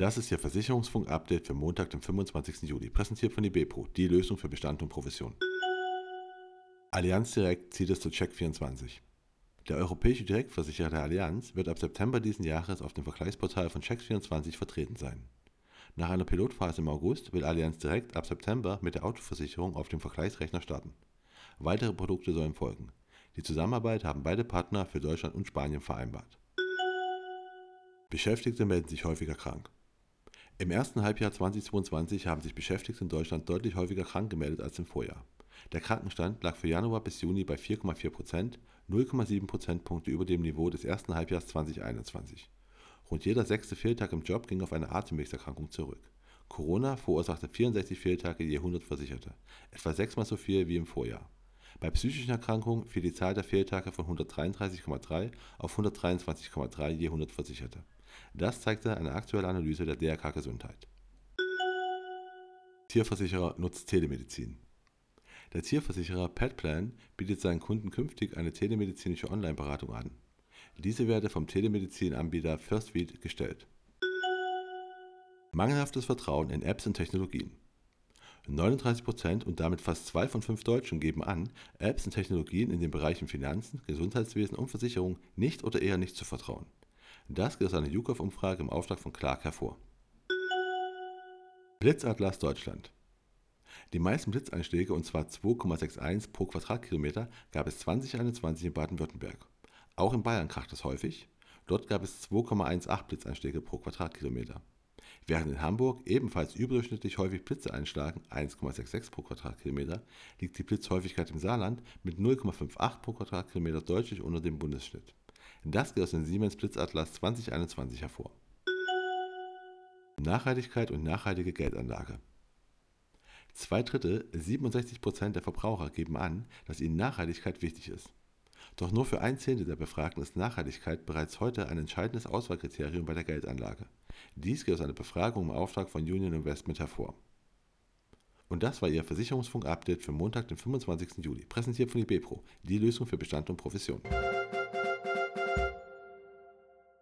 Das ist Ihr Versicherungsfunk-Update für Montag, den 25. Juli, präsentiert von IBPRO, die Lösung für Bestand und Provision. Allianz Direkt zieht es zu Check24. Der europäische Direktversicherer der Allianz wird ab September diesen Jahres auf dem Vergleichsportal von Check24 vertreten sein. Nach einer Pilotphase im August will Allianz Direkt ab September mit der Autoversicherung auf dem Vergleichsrechner starten. Weitere Produkte sollen folgen. Die Zusammenarbeit haben beide Partner für Deutschland und Spanien vereinbart. Beschäftigte melden sich häufiger krank. Im ersten Halbjahr 2022 haben sich Beschäftigte in Deutschland deutlich häufiger krank gemeldet als im Vorjahr. Der Krankenstand lag für Januar bis Juni bei 4,4 Prozent, 0,7 Prozentpunkte über dem Niveau des ersten Halbjahres 2021. Rund jeder sechste Fehltag im Job ging auf eine Atemwegserkrankung zurück. Corona verursachte 64 Fehltage je 100 Versicherte, etwa sechsmal so viel wie im Vorjahr. Bei psychischen Erkrankungen fiel die Zahl der Fehltage von 133,3 auf 123,3 je 100 Versicherte. Das zeigte eine aktuelle Analyse der DRK Gesundheit. Tierversicherer nutzt Telemedizin. Der Tierversicherer PetPlan bietet seinen Kunden künftig eine telemedizinische Online-Beratung an. Diese werde vom Telemedizin-Anbieter FirstVeed gestellt. Mangelhaftes Vertrauen in Apps und Technologien. 39% und damit fast zwei von fünf Deutschen geben an, Apps und Technologien in den Bereichen Finanzen, Gesundheitswesen und Versicherung nicht oder eher nicht zu vertrauen. Das geht aus einer YouGov-Umfrage im Auftrag von Clark hervor. Blitzatlas Deutschland. Die meisten Blitzeinschläge, und zwar 2,61 pro Quadratkilometer, gab es 2021 in Baden-Württemberg. Auch in Bayern kracht es häufig. Dort gab es 2,18 Blitzeinschläge pro Quadratkilometer. Während in Hamburg ebenfalls überdurchschnittlich häufig Blitze einschlagen, 1,66 pro Quadratkilometer, liegt die Blitzhäufigkeit im Saarland mit 0,58 pro Quadratkilometer deutlich unter dem Bundesschnitt. Das geht aus dem Siemens Blitzatlas 2021 hervor. Nachhaltigkeit und nachhaltige Geldanlage. Zwei Drittel, 67 Prozent der Verbraucher geben an, dass ihnen Nachhaltigkeit wichtig ist. Doch nur für ein Zehntel der Befragten ist Nachhaltigkeit bereits heute ein entscheidendes Auswahlkriterium bei der Geldanlage. Dies geht aus einer Befragung im Auftrag von Union Investment hervor. Und das war Ihr Versicherungsfunk-Update für Montag, den 25. Juli, präsentiert von IBPRO, die Lösung für Bestand und Profession.